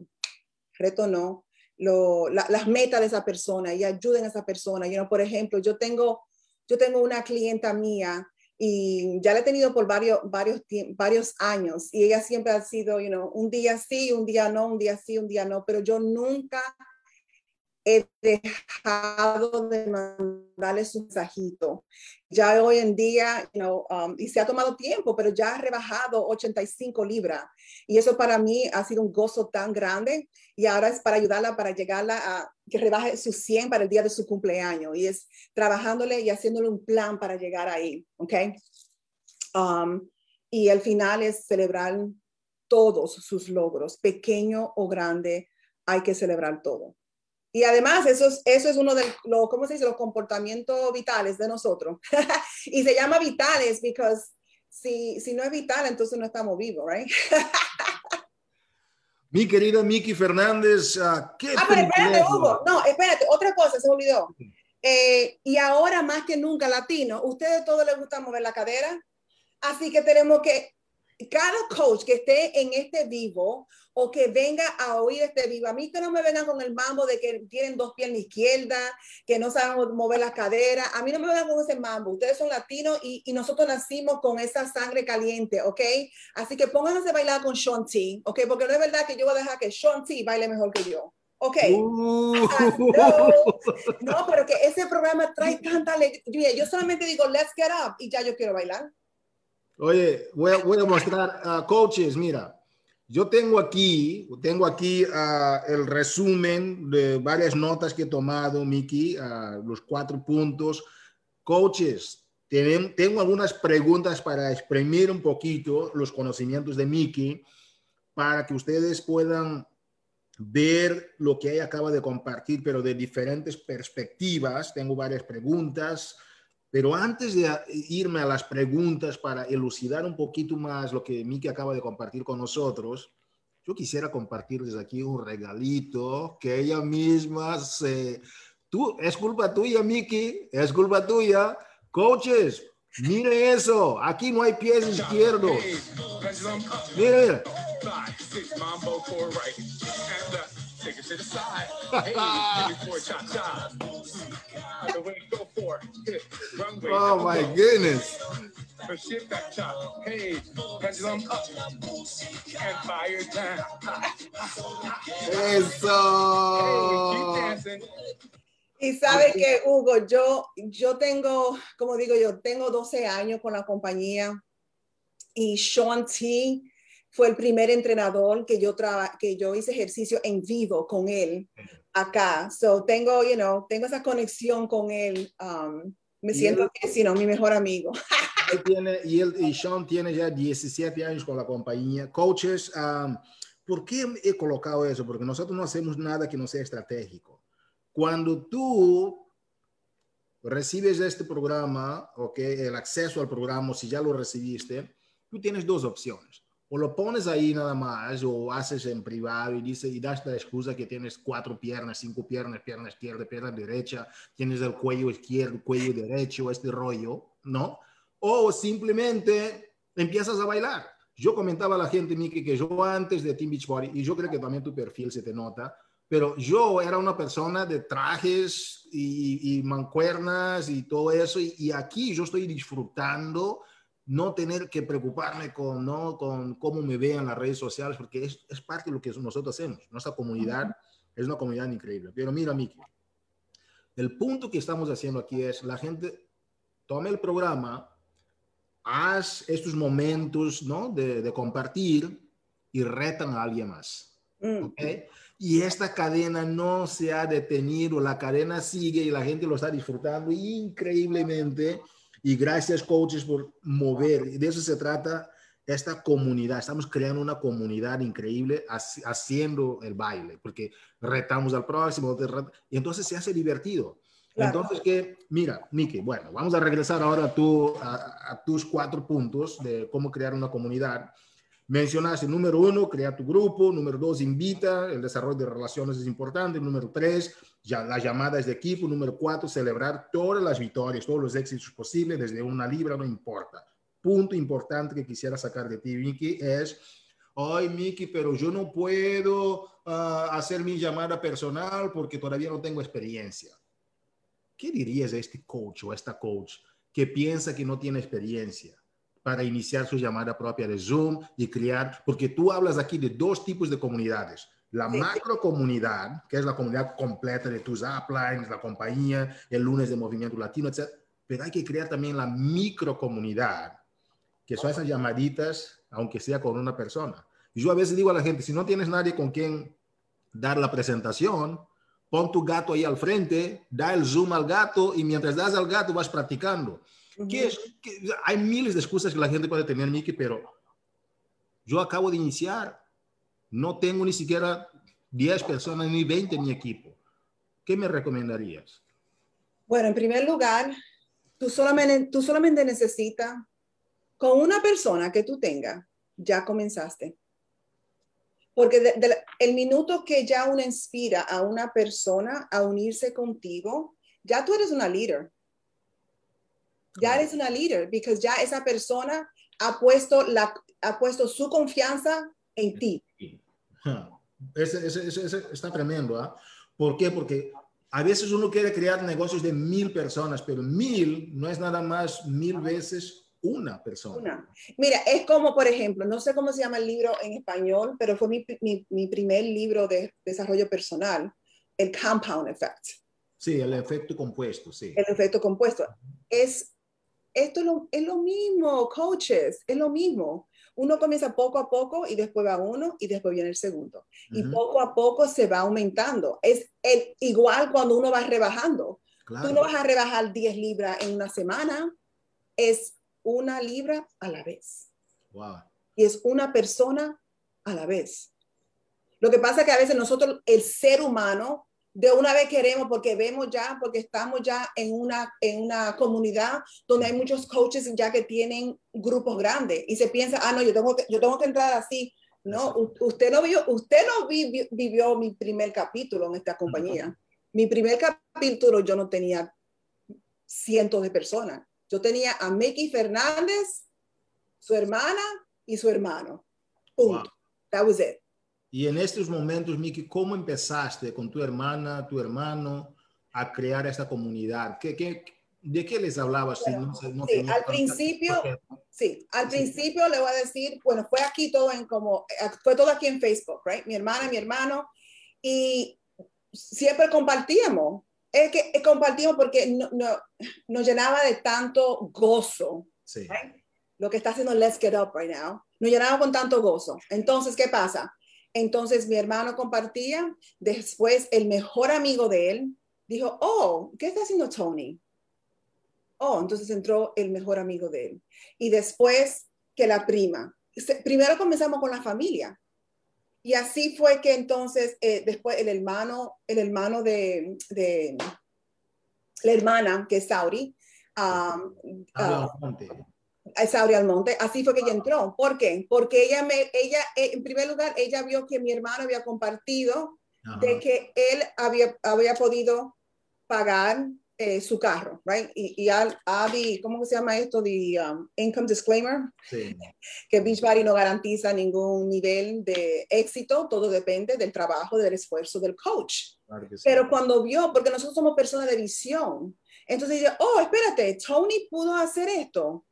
reto no, lo, las metas de esa persona y ayuden a esa persona. You por ejemplo, yo tengo, yo tengo una clienta mía y ya la he tenido por varios, varios, varios años y ella siempre ha sido, you know, un día sí, un día no, un día sí, un día no, pero yo nunca he dejado de mandarle su mensajito. Ya hoy en día, um, y se ha tomado tiempo, pero ya ha rebajado 85 libras. Y eso para mí ha sido un gozo tan grande. Y ahora es para ayudarla, para llegarla a que rebaje sus 100 para el día de su cumpleaños. Y es trabajándole y haciéndole un plan para llegar ahí. ¿Ok? Um, y al final es celebrar todos sus logros, pequeño o grande, hay que celebrar todo. Y además, eso es, eso es uno de los, ¿cómo se dice? Los comportamientos vitales de nosotros. y se llama vitales porque si, si no es vital, entonces no estamos vivos, ¿right? Mi querida Miki Fernández, ah, ¿qué Ah, pero espérate, Hugo. No, espérate, otra cosa se olvidó. Eh, y ahora más que nunca, latino, ustedes todos les gusta mover la cadera, así que tenemos que cada coach que esté en este vivo o que venga a oír este vivo, a mí que no me vengan con el mambo de que tienen dos piernas izquierdas, que no saben mover las caderas, a mí no me vengan con ese mambo, ustedes son latinos y, y nosotros nacimos con esa sangre caliente, ¿ok? Así que pónganse a bailar con Sean T, ¿ok? Porque no es verdad que yo voy a dejar que Sean T baile mejor que yo. Ok. Uh. no, pero que ese programa trae tanta alegría. Yo solamente digo, let's get up y ya yo quiero bailar. Oye, voy a, mostrar a coaches, mira, yo tengo aquí, tengo aquí uh, el resumen de varias notas que he tomado, Miki, uh, los cuatro puntos. Coaches, tengo algunas preguntas para exprimir un poquito los conocimientos de Miki para que ustedes puedan ver lo que ella acaba de compartir, pero de diferentes perspectivas. Tengo varias preguntas, pero antes de irme a las preguntas para elucidar un poquito más lo que Miki acaba de compartir con nosotros, yo quisiera compartirles aquí un regalito que ella misma se... Tú, es culpa tuya, Miki, es culpa tuya. Coaches, mire eso, aquí no hay pies izquierdos. Mire, five, it to the side. Hey, give me four cha cha. The way go for it. Runway. Oh my go. goodness. Chop. Hey, pendulum up and fire down. Eso. Hey, keep dancing. Y sabe que, Hugo, yo, yo tengo, como digo yo, tengo 12 años con la compañía y Sean T fue el primer entrenador que yo, que yo hice ejercicio en vivo con él acá. So tengo, you know, tengo esa conexión con él. Um, me siento que es, mi mejor amigo. Él tiene, y, él, y Sean tiene ya 17 años con la compañía. Coaches, um, ¿por qué he colocado eso? Porque nosotros no hacemos nada que no sea estratégico. Cuando tú recibes este programa, ok, el acceso al programa, si ya lo recibiste, tú tienes dos opciones o lo pones ahí nada más, o haces en privado y dice y das la excusa que tienes cuatro piernas, cinco piernas, pierna izquierda, pierna derecha, tienes el cuello izquierdo, cuello derecho, este rollo, ¿no? O simplemente empiezas a bailar. Yo comentaba a la gente, Miki, que yo antes de Team Beach Body, y yo creo que también tu perfil se te nota, pero yo era una persona de trajes y, mancuernas y todo eso, y, y aquí yo estoy disfrutando no tener que preocuparme con, ¿no? con cómo me vean las redes sociales, porque es, es parte de lo que nosotros hacemos. Nuestra comunidad es una comunidad increíble. Pero mira, Miki, el punto que estamos haciendo aquí es la gente tome el programa, haz estos momentos ¿no? de, de compartir y retan a alguien más. Mm. ¿okay? Y esta cadena no se ha detenido, la cadena sigue y la gente lo está disfrutando increíblemente y gracias, coaches, por mover. De eso se trata esta comunidad. Estamos creando una comunidad increíble haciendo el baile, porque retamos al próximo, y entonces se hace divertido. Entonces, que, mira, Miki, bueno, vamos a regresar ahora a, tu, a, tus cuatro puntos de cómo crear una comunidad. Mencionaste, número uno, crea tu grupo. Número dos, invita. El desarrollo de relaciones es importante. Número tres, ya, las llamadas de equipo. Número cuatro, celebrar todas las victorias, todos los éxitos posibles, desde una libra, no importa. Punto importante que quisiera sacar de ti, Miki, es, ay, Miki, pero yo no puedo ah, hacer mi llamada personal porque todavía no tengo experiencia. ¿Qué dirías a este coach o a esta coach que piensa que no tiene experiencia? Para iniciar su llamada propia de Zoom y crear, porque tú hablas aquí de dos tipos de comunidades. La macro comunidad, que es la comunidad completa de tus uplines, la compañía, el lunes de Movimiento Latino, etc. Pero hay que crear también la micro comunidad, que son esas llamaditas, aunque sea con una persona. Y yo a veces digo a la gente, si no tienes nadie con quien dar la presentación, pon tu gato ahí al frente, da el zoom al gato y mientras das al gato vas practicando hay miles de excusas que la gente puede tener, Miki, pero yo acabo de iniciar. No tengo ni siquiera 10 personas ni 20 en mi equipo. ¿Qué me recomendarías? Bueno, en primer lugar, tú solamente, tú solamente necesitas, con una persona que tú tengas, ya comenzaste. Porque el minuto que ya uno inspira a una persona a unirse contigo, ya tú eres una líder ya eres una líder, porque ya esa persona ha puesto, la, ha puesto su confianza en ti. Ese, ese, está tremendo, ¿ah? ¿Por qué? Porque a veces uno quiere crear negocios de mil personas, pero mil no es nada más mil veces una persona. Mira, es como, por ejemplo, no sé cómo se llama el libro en español, pero fue mi, mi, mi primer libro de desarrollo personal, el Compound Effect. Sí, el efecto compuesto, sí. El efecto compuesto. Es esto es lo, mismo, coaches, es lo mismo. Uno comienza poco a poco y después va uno y después viene el segundo. Y poco a poco se va aumentando. Es el, igual cuando uno va rebajando. Tú no vas a rebajar 10 libras en una semana. es una libra a la vez. Wow. Y es una persona a la vez. Lo que pasa es que a veces nosotros, el ser humano, de una vez queremos porque vemos ya, porque estamos ya en una, en una comunidad donde hay muchos coaches ya que tienen grupos grandes y se piensa, ah, no, yo tengo que, yo tengo que entrar así. No, usted no vio, usted no vivió mi primer capítulo en esta compañía. Mi primer capítulo yo no tenía cientos de personas. Yo tenía a Mickey Fernández, su hermana y su hermano. Punto. That was it. Y en estos momentos, Mickey, ¿cómo empezaste con tu hermana, tu hermano a crear esta comunidad? ¿Qué, qué, de qué les hablabas? sí, al principio, sí, al principio le voy a decir, bueno, fue aquí todo en como, fue todo aquí en Facebook, right? Mi hermana, mi hermano, y siempre compartíamos. Es que compartimos porque no, no, nos llenaba de tanto gozo. Sí. Lo que está haciendo Let's Get Up right now. Nos llenaba con tanto gozo. Entonces, ¿qué pasa? Entonces mi hermano compartía. Después el mejor amigo de él dijo, oh, ¿qué está haciendo Tony? Oh, entonces entró el mejor amigo de él. Y después que la prima. Primero comenzamos con la familia. Y así fue que entonces, eh, después el hermano, el hermano de, de, la hermana, que es Sauri, um, uh, Sauri Almonte, así fue que ella entró. ¿Por qué? Porque ella, me, ella eh, en primer lugar, ella vio que mi hermano había compartido de que él había, había podido pagar eh, su carro, right? Y, y Adi, ¿cómo se llama esto? The um, income disclaimer. Sí. Que Beachbody no garantiza ningún nivel de éxito, todo depende del trabajo, del esfuerzo del coach. Pero cuando vio, porque nosotros somos personas de visión, entonces dice, oh, espérate, Tony pudo hacer esto.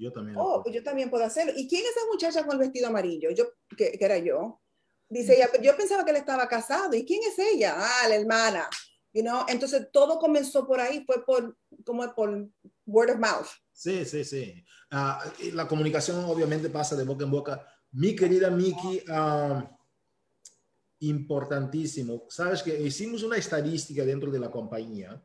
Yo también. Oh, pues yo también puedo hacerlo. ¿Y quién es esa muchacha con el vestido amarillo? Yo, que, que era yo. Dice ella, yo pensaba que él estaba casado. ¿Y quién es ella? Ah, la hermana. You know? Entonces todo comenzó por ahí, fue por, como por word of mouth. Sí, sí, sí. Uh, la comunicación obviamente pasa de boca en boca. Mi querida Miki, uh, importantísimo. Sabes que hicimos una estadística dentro de la compañía.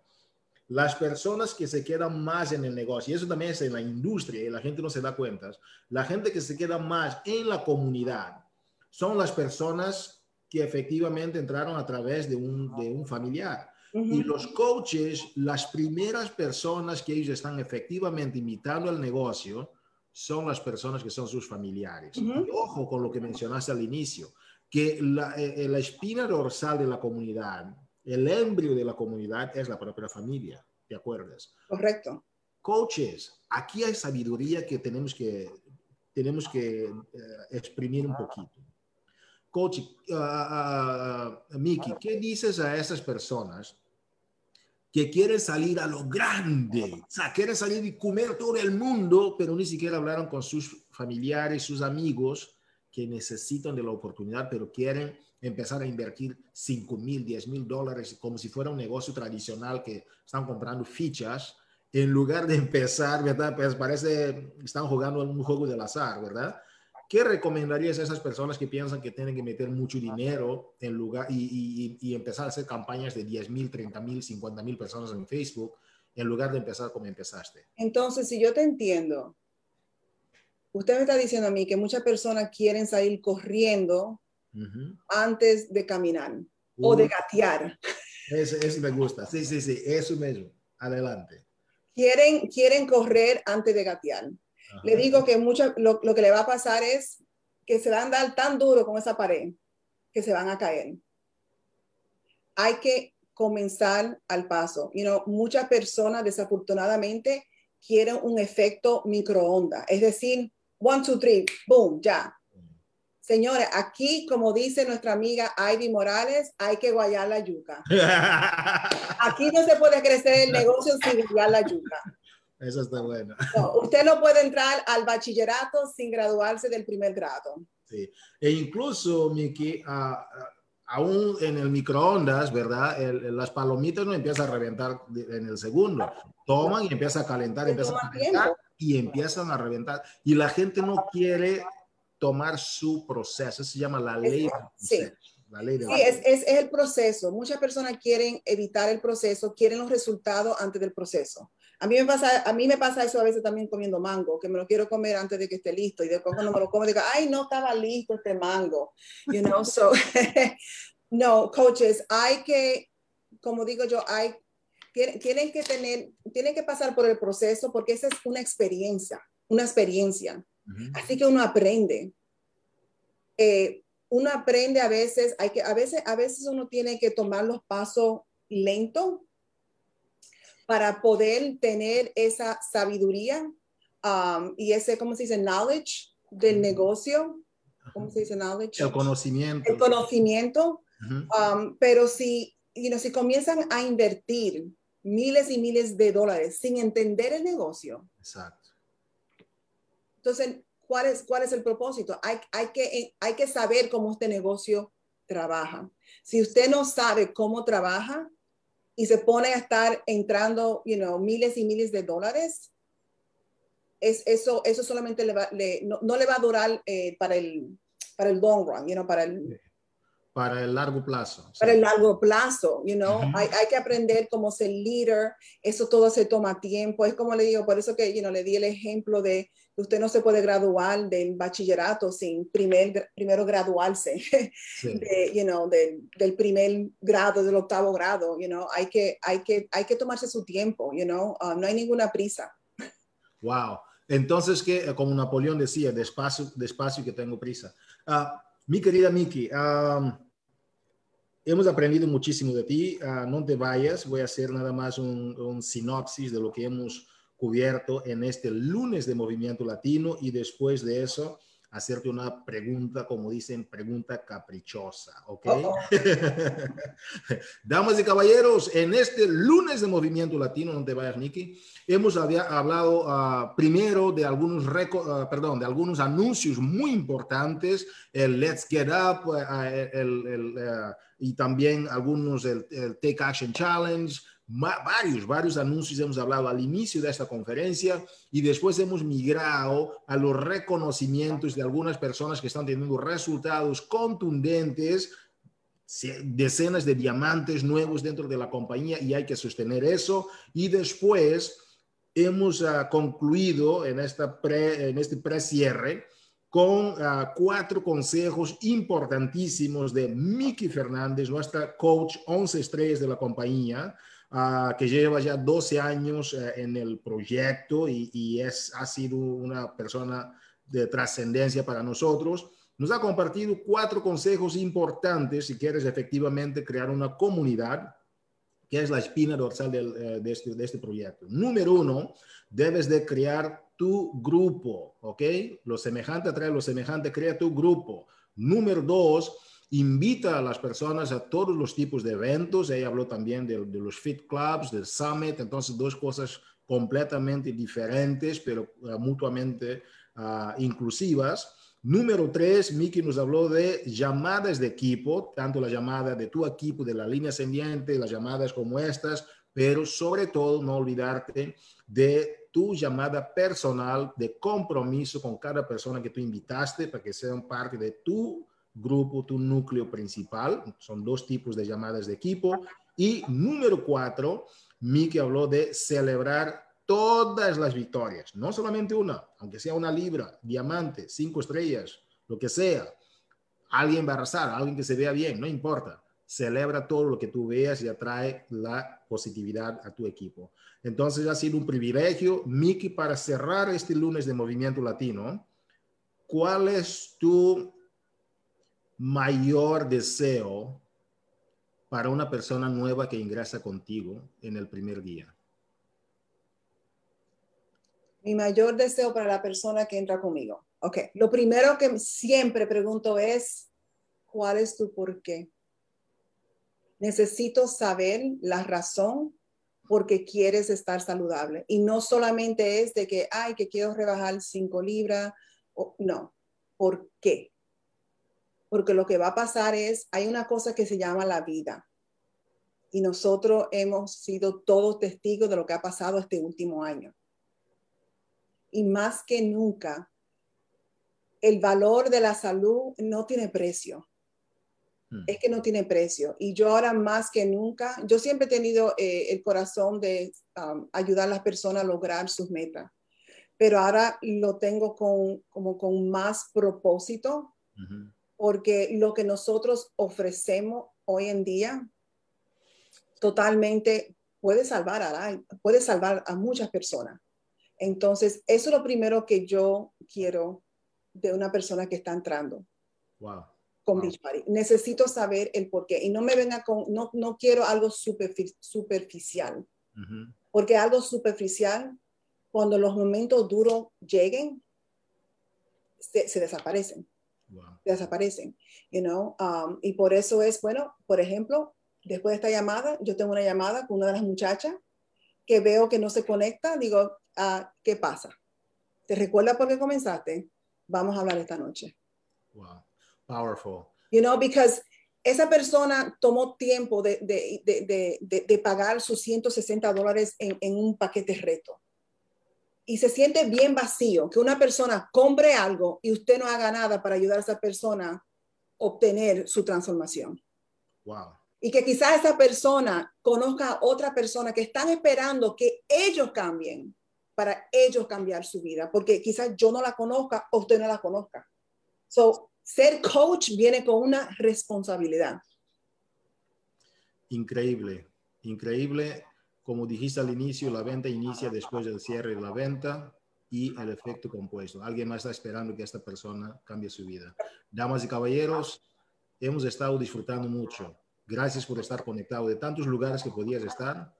Las personas que se quedan más en el negocio, y eso también es en la industria, y la gente no se da cuenta, la gente que se queda más en la comunidad son las personas que efectivamente entraron a través de un, de un familiar. Y los coaches, las primeras personas que ellos están efectivamente imitando el negocio, son las personas que son sus familiares. Y ojo con lo que mencionaste al inicio, que la, eh, eh, la, espina dorsal de la comunidad, el embrio de la comunidad es la propia familia, ¿te acuerdas? Correcto. Coaches, aquí hay sabiduría que tenemos que, tenemos que eh, exprimir un poquito. Coach, uh, Miki, ¿qué dices a esas personas que quiere salir a lo grande, o sea, quiere salir y comer todo el mundo, pero ni siquiera hablaron con sus familiares, sus amigos que necesitan de la oportunidad, pero quieren empezar a invertir 5 mil, 10 mil dólares como si fuera un negocio tradicional que están comprando fichas, en lugar de empezar, ¿verdad? Pues parece, están jugando un juego del azar, ¿verdad? ¿Qué recomendarías a esas personas que piensan que tienen que meter mucho dinero en lugar y, y, y empezar a hacer campañas de 10 mil, 30 mil, 50 mil personas en Facebook en lugar de empezar como empezaste? Entonces, si yo te entiendo, usted me está diciendo a mí que muchas personas quieren salir corriendo uh -huh. antes de caminar uh -huh. o de gatear. Eso, eso, me gusta. Sí, sí, sí, eso mismo. Adelante. Quieren, quieren correr antes de gatear. Le digo que mucho, lo, lo, que le va a pasar es que se van a dar tan duro con esa pared que se van a caer. Hay que comenzar al paso. You know, muchas personas desafortunadamente quieren un efecto microondas, es decir, one, two, three, boom, ya. Señores, aquí, como dice nuestra amiga Ivy Morales, hay que guayar la yuca. Aquí no se puede crecer el negocio sin guayar la yuca. Eso está bueno. No, usted no puede entrar al bachillerato sin graduarse del primer grado. Sí. E incluso, Miki, uh, aún en el microondas, ¿verdad? El, las palomitas no empiezan a reventar en el segundo. Toman y empiezan a calentar, empiezan a calentar y empiezan a reventar. Y la gente no quiere tomar su proceso. Eso se llama la ley. Sí. La ley de sí, es, es, es, el proceso. Muchas personas quieren evitar el proceso, quieren los resultados antes del proceso. A mí, me pasa, a mí me pasa eso a veces también comiendo mango, que me lo quiero comer antes de que esté listo y después cuando me lo como digo, ay, no estaba listo este mango. You know, so, no, coaches, hay que, como digo yo, hay, tienen, que tener, tienen que pasar por el proceso porque esa es una experiencia, una experiencia. Así que uno aprende. Eh, uno aprende a veces, hay que, a veces, a veces uno tiene que tomar los pasos lento para poder tener esa sabiduría um, y ese, ¿cómo se dice? Knowledge del negocio. ¿Cómo se dice knowledge? El conocimiento. El conocimiento. Um, pero si, you know, si comienzan a invertir miles y miles de dólares sin entender el negocio. Exacto. Entonces, ¿cuál es, cuál es el propósito? Hay, hay, que, hay que saber cómo este negocio trabaja. Si usted no sabe cómo trabaja, y se pone a estar entrando, you know, miles y miles de dólares, es, eso, eso solamente le va, le, no, no, le va a durar eh, para, el, para el long run, you know, para el, para el largo plazo. Para el largo plazo, you know, hay, hay, que aprender cómo ser líder, eso todo se toma tiempo, es como le digo, por eso que, you know, le di el ejemplo de usted no se puede graduar del bachillerato sin primer, primero graduarse, de, you know, de, del primer grado, del octavo grado, you know, hay que, hay que, hay que tomarse su tiempo, you know, uh, no hay ninguna prisa. Wow. Entonces, que como Napoleón decía, despacio, despacio que tengo prisa. Uh, mi querida Miki, um, hemos aprendido muchísimo de ti. Uh, no te vayas, voy a hacer nada más un, un, sinopsis de lo que hemos cubierto en este lunes de Movimiento Latino y después de eso hacerte una pregunta, como dicen, pregunta caprichosa, ¿ok? Damas y caballeros, en este lunes de Movimiento Latino, no te vayas, Nicky, hemos hablado uh, primero de algunos, uh, perdón, de algunos anuncios muy importantes, el Let's Get Up, uh, el, el, y también algunos, el, el Take Action Challenge, varios, varios anuncios hemos hablado al inicio de esta conferencia y después hemos migrado a los reconocimientos de algunas personas que están teniendo resultados contundentes, decenas de diamantes nuevos dentro de la compañía y hay que sostener eso. Y después hemos uh, concluido en, esta pre, en este precierre con uh, cuatro consejos importantísimos de Miki Fernández, nuestra coach 11 estrellas de la compañía, uh, que lleva ya 12 años uh, en el proyecto y, y, es, ha sido una persona de trascendencia para nosotros. Nos ha compartido cuatro consejos importantes si quieres efectivamente crear una comunidad, que es la espina dorsal del, uh, de, este, de este proyecto. Número uno, debes de crear tu grupo, ¿ok? Lo semejante atrae lo semejante, crea tu grupo. Número dos, invita a las personas a todos los tipos de eventos. Ella habló también de, los fit clubs, del summit, entonces dos cosas completamente diferentes, pero uh, mutuamente uh, inclusivas. Número tres, Miki nos habló de llamadas de equipo, tanto la llamada de tu equipo de la línea ascendiente, las llamadas como estas, pero sobre todo no olvidarte de tu llamada personal de compromiso con cada persona que tú invitaste para que sean parte de tu grupo, tu núcleo principal. Son dos tipos de llamadas de equipo. Y número cuatro, Miki habló de celebrar todas las victorias, no solamente una, aunque sea una libra, diamante, cinco estrellas, lo que sea. Alguien arrasar, alguien que se vea bien, no importa. Celebra todo lo que tú veas y atrae la positividad a tu equipo. Entonces ha sido un privilegio, Miki, para cerrar este lunes de Movimiento Latino. ¿Cuál es tu mayor deseo para una persona nueva que ingresa contigo en el primer día? Mi mayor deseo para la persona que entra conmigo. Ok, lo primero que siempre pregunto es, ¿cuál es tu por qué? Necesito saber la razón porque quieres estar saludable. Y no solamente es de que, ay, que quiero rebajar cinco libras. O, no, ¿por qué? Porque lo que va a pasar es, hay una cosa que se llama la vida. Y nosotros hemos sido todos testigos de lo que ha pasado este último año. Y más que nunca, el valor de la salud no tiene precio. hmm. es que no tiene precio. Y yo ahora más que nunca, yo siempre he tenido eh, el corazón de um, ayudar a las personas a lograr sus metas, pero ahora lo tengo con, como con más propósito, porque lo que nosotros ofrecemos hoy en día totalmente puede salvar a, puede salvar a muchas personas. Entonces, eso es lo primero que yo quiero de una persona que está entrando. Con Beach Party. Necesito saber el por qué. Y no me venga con, no, no quiero algo superficial. Porque algo superficial, cuando los momentos duros lleguen, se. Se desaparecen. You know? Um, y por eso es, bueno, por ejemplo, después de esta llamada, yo tengo una llamada con una de las muchachas que veo que no se conecta, digo, ah, ¿qué pasa? ¿Te recuerdas por qué comenzaste? Vamos a hablar esta noche. Wow, powerful. You know, because esa persona tomó tiempo de, de, de, de pagar sus 160 dólares en, en, un paquete reto. Y se siente bien vacío que una persona compre algo y usted no haga nada para ayudar a esa persona a obtener su transformación. Wow y que quizás esa persona conozca a otra persona que están esperando que ellos cambien para ellos cambiar su vida, porque quizás yo no la conozca o usted no la conozca. So, ser coach viene con una responsabilidad. Increíble, increíble. Como dijiste al inicio, la venta inicia después del cierre de la venta y el efecto compuesto. Alguien más está esperando que esta persona cambie su vida. Damas y caballeros, hemos estado disfrutando mucho Gracias por estar conectado de tantos lugares que podías estar.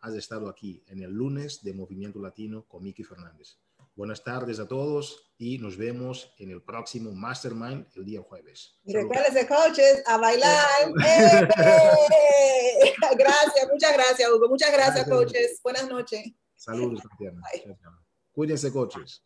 Has estado aquí en el lunes de Movimiento Latino con Miki Fernández. Buenas tardes a todos y nos vemos en el próximo Mastermind el día jueves. Y coaches, a bailar. ¡Eh! Gracias, muchas gracias, Hugo. Muchas gracias, coaches. Buenas noches. Saludos, Tatiana. Cuídense, coaches.